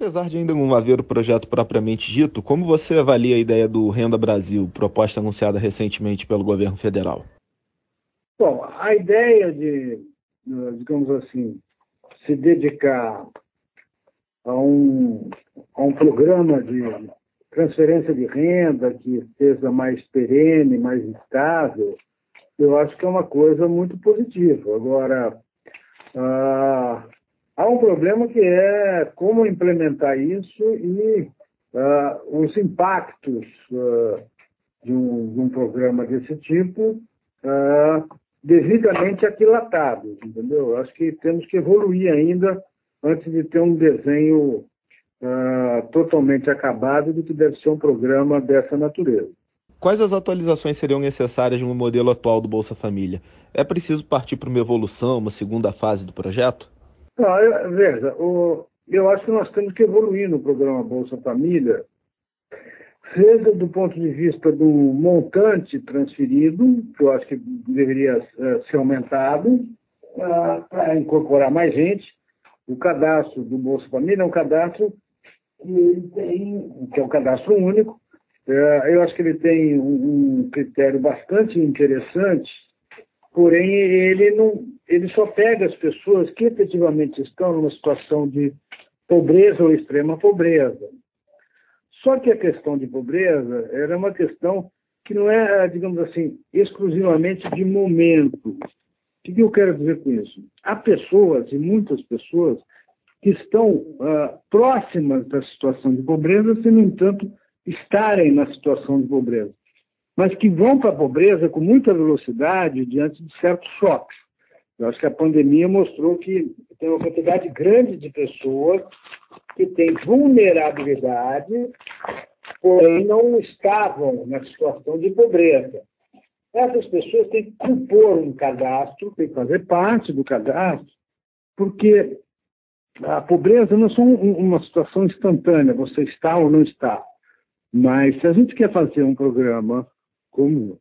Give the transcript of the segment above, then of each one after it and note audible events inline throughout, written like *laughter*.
Apesar de ainda não haver o projeto propriamente dito, como você avalia a ideia do Renda Brasil, proposta anunciada recentemente pelo governo federal? Bom, a ideia de, digamos assim, se dedicar a um, a um programa de transferência de renda que seja mais perene, mais estável, eu acho que é uma coisa muito positiva. Agora, ah, há um problema que é como implementar isso e ah, os impactos ah, de, um, de, um, programa desse tipo ah, devidamente aquilatados, entendeu? Acho que temos que evoluir ainda antes de ter um desenho uh, totalmente acabado do que deve ser um programa dessa natureza. Quais as atualizações seriam necessárias no modelo atual do Bolsa Família? É preciso partir para uma evolução, uma segunda fase do projeto? Não, eu, veja, o, eu acho que nós temos que evoluir no programa Bolsa Família, seja do ponto de vista do montante transferido, que eu acho que deveria uh, ser aumentado, uh, para incorporar mais gente. O cadastro do Bolsa Família é um cadastro que ele tem, que é um cadastro único. É, eu acho que ele tem um, um critério bastante interessante, porém ele não, ele só pega as pessoas que efetivamente estão numa situação de pobreza ou extrema pobreza. Só que a questão de pobreza era uma questão que não é, digamos assim, exclusivamente de momento. O que eu quero dizer com isso? Há pessoas, e muitas pessoas, que estão uh, próximas da situação de pobreza, sem, no entanto, estarem na situação de pobreza, mas que vão para a pobreza com muita velocidade diante de certos choques. Eu acho que a pandemia mostrou que tem uma quantidade grande de pessoas que têm vulnerabilidade, porém não estavam na situação de pobreza. Essas pessoas têm que compor um cadastro, têm que fazer parte do cadastro, porque a pobreza não é só uma situação instantânea, você está ou não está. Mas se a gente quer fazer um programa como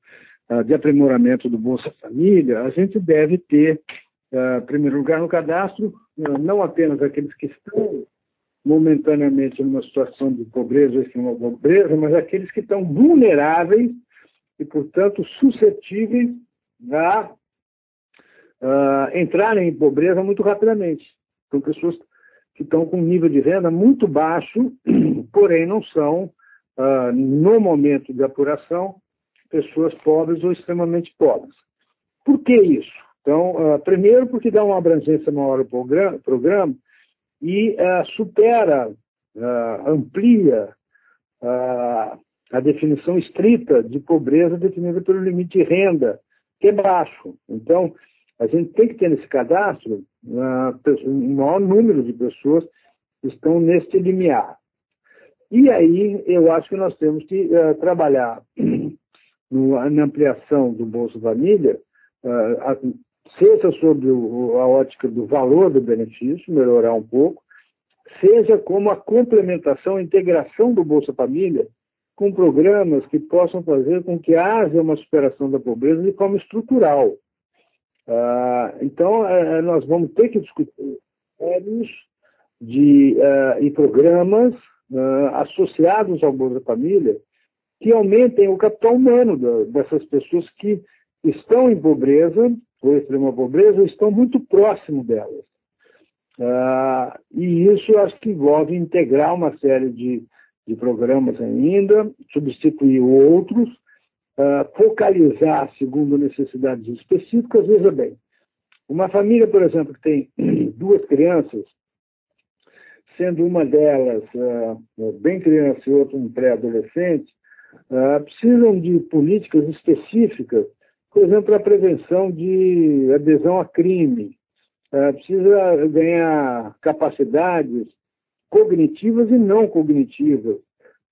uh, de aprimoramento do Bolsa Família, a gente deve ter, em primeiro lugar, no cadastro, uh, não apenas aqueles que estão momentaneamente numa situação de pobreza ou extrema pobreza, mas aqueles que estão vulneráveis e, portanto, suscetíveis a entrarem em pobreza muito rapidamente. São pessoas que estão com nível de renda muito baixo, *clears throat* porém não são, no momento de apuração, pessoas pobres ou extremamente pobres. Por que isso? Então, uh, primeiro, porque dá uma abrangência maior ao programa, programa e uh, supera, amplia a definição estrita de pobreza definida pelo limite de renda, que é baixo. Então, a gente tem que ter nesse cadastro uh, um maior número de pessoas que estão neste limiar. E aí eu acho que nós temos que uh, trabalhar no, na ampliação do Bolsa Família, uh, seja sobre o, a ótica do valor do benefício, melhorar um pouco, seja como a complementação, a integração do Bolsa Família com programas que possam fazer com que haja uma superação da pobreza de forma estrutural. Uh, então, uh, nós vamos ter que discutir critérios de, uh, e programas associados ao Bolsa Família que aumentem o capital humano da, dessas pessoas que estão em pobreza, ou extrema pobreza, estão muito próximo delas. e isso acho que envolve integrar uma série de, de programas ainda, substituir outros, uh, focalizar segundo necessidades específicas. Veja bem, uma família, por exemplo, que tem *clears throat* duas crianças, sendo uma delas uh, bem criança e outra um pré-adolescente, uh, precisam de políticas específicas, por exemplo, a prevenção de adesão a crime, uh, precisa ganhar capacidades cognitivas e não cognitivas,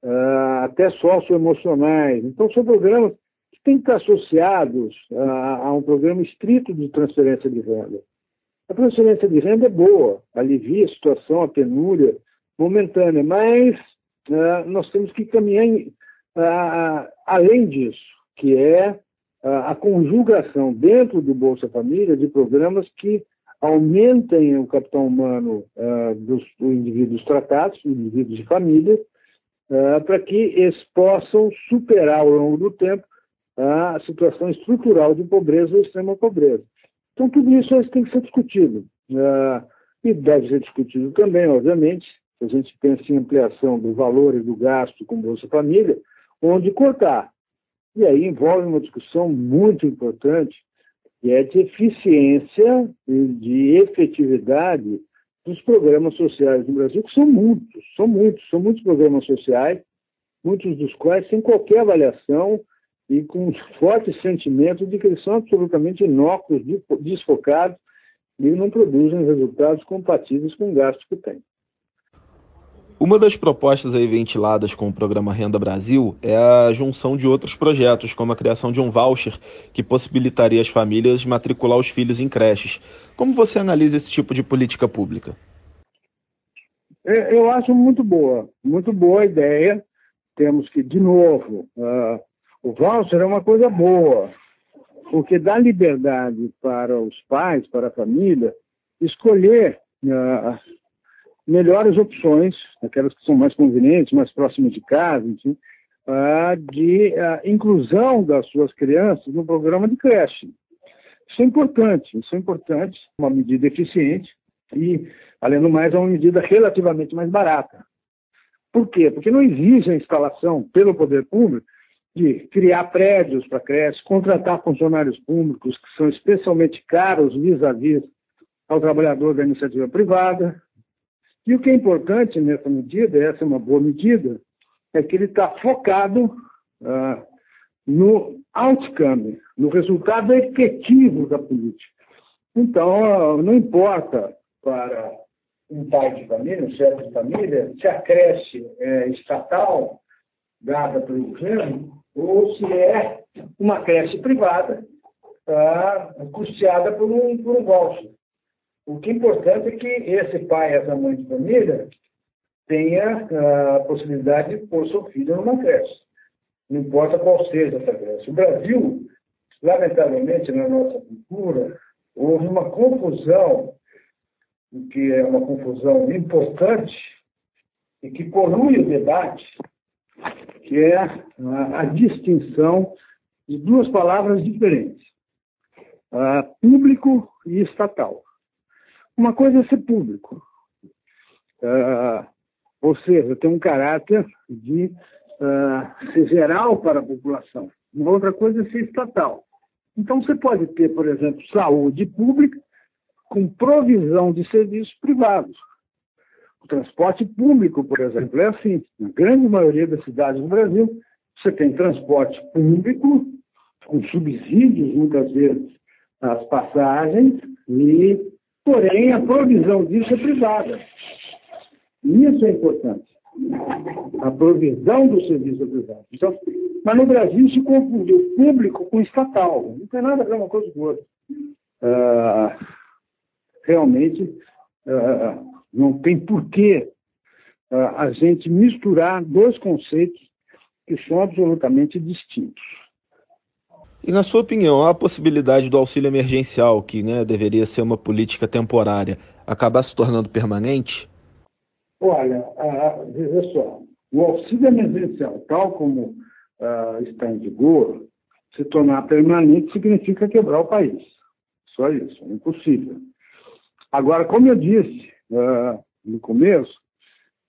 uh, até socioemocionais. Então, são programas que têm que estar associados a, a um programa estrito de transferência de renda. A transferência de renda é boa, alivia a situação, a penúria momentânea, mas nós temos que caminhar em, uh, além disso, que é uh, a conjugação dentro do Bolsa Família de programas que aumentem o capital humano dos, dos, indivíduos tratados, indivíduos de família, uh, para que eles possam superar ao longo do tempo a situação estrutural de pobreza ou extrema pobreza. Então, tudo isso tem que ser discutido. E deve ser discutido também, obviamente, se a gente pensa em ampliação do valor e do gasto com Bolsa Família, onde cortar. E aí envolve uma discussão muito importante, que é de eficiência e de efetividade dos programas sociais no Brasil, que são muitos, são muitos, são muitos programas sociais, muitos dos quais sem qualquer avaliação e com um forte sentimento de que eles são absolutamente inócuos, desfocados e não produzem resultados compatíveis com o gasto que têm. Uma das propostas aí ventiladas com o programa Renda Brasil é a junção de outros projetos, como a criação de um voucher que possibilitaria as famílias matricular os filhos em creches. Como você analisa esse tipo de política pública? É, eu acho muito boa, muito boa a ideia. Temos que, de novo, uh, o voucher é uma coisa boa, porque dá liberdade para os pais, para a família, escolher uh, melhores opções, aquelas que são mais convenientes, mais próximas de casa, enfim, uh, de uh, inclusão das suas crianças no programa de creche. Isso é importante, isso é importante, uma medida eficiente e, além do mais, é uma medida relativamente mais barata. Por quê? Porque não exige a instalação pelo poder público de criar prédios para creche, contratar funcionários públicos que são especialmente caros vis-à-vis -vis ao trabalhador da iniciativa privada. E o que é importante nessa medida, essa é uma boa medida, é que ele está focado ah, no outcome, no resultado efetivo da política. Então, não importa para um pai de família, um chefe de família, se a creche é estatal, dada pelo governo, ou se é uma creche privada tá, custeada por um, por um voucher. O que é importante é que esse pai, essa mãe de família, tenha a possibilidade de pôr seu filho numa creche. Não importa qual seja essa creche. O Brasil, lamentavelmente, na nossa cultura, houve uma confusão, que é uma confusão importante, e que polui o debate que é a, a distinção de duas palavras diferentes: público e estatal. Uma coisa é ser público, ou seja, tem um caráter de ser geral para a população. Uma outra coisa é ser estatal. Então, você pode ter, por exemplo, saúde pública com provisão de serviços privados. O transporte público, por exemplo, é assim. Na grande maioria das cidades do Brasil, você tem transporte público, com subsídios, muitas vezes, às passagens, e, porém, a provisão disso é privada. Isso é importante. A provisão do serviço é privado. Então, mas no Brasil se confundiu público com estatal. Não tem nada a ver uma coisa com outra. Uh, realmente, uh, não tem porquê uh, a gente misturar dois conceitos que são absolutamente distintos. E na sua opinião, há a possibilidade do auxílio emergencial, que né, deveria ser uma política temporária, acabar se tornando permanente? Olha, veja só, o auxílio emergencial, tal como está em vigor, se tornar permanente significa quebrar o país. Só isso, é impossível. Agora, como eu disse, no começo,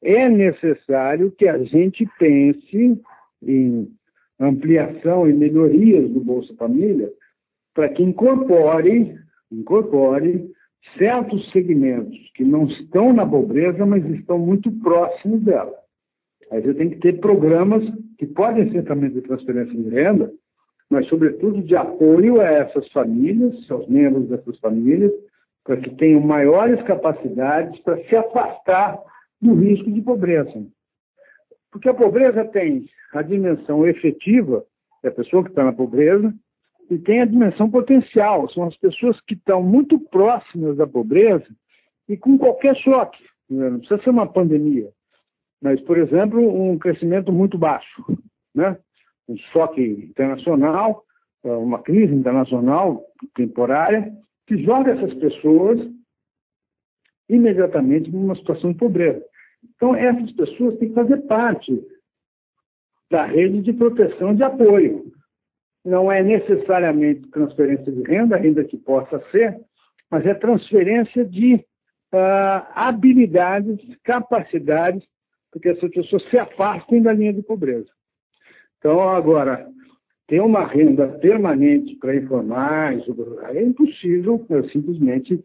é necessário que a gente pense em ampliação e melhorias do Bolsa Família para que incorpore, incorpore certos segmentos que não estão na pobreza, mas estão muito próximos dela. Aí você tem que ter programas que podem ser também de transferência de renda, mas, sobretudo, de apoio a essas famílias, aos membros dessas famílias, para que tenham maiores capacidades para se afastar do risco de pobreza. Porque a pobreza tem a dimensão efetiva, é a pessoa que está na pobreza, e tem a dimensão potencial, são as pessoas que estão muito próximas da pobreza e com qualquer choque. Né? Não precisa ser uma pandemia, mas, por exemplo, um crescimento muito baixo, né? um choque internacional, uma crise internacional temporária, que joga essas pessoas imediatamente numa situação de pobreza. Então, essas pessoas têm que fazer parte da rede de proteção de apoio. Não é necessariamente transferência de renda, ainda que possa ser, mas é transferência de uh, habilidades, capacidades, porque essas pessoas se afastem da linha de pobreza. Então, agora, ter uma renda permanente para informar, é impossível é, simplesmente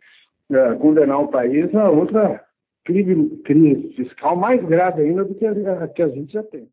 é, condenar o país a outra crise, fiscal mais grave ainda do que a que a gente já tem.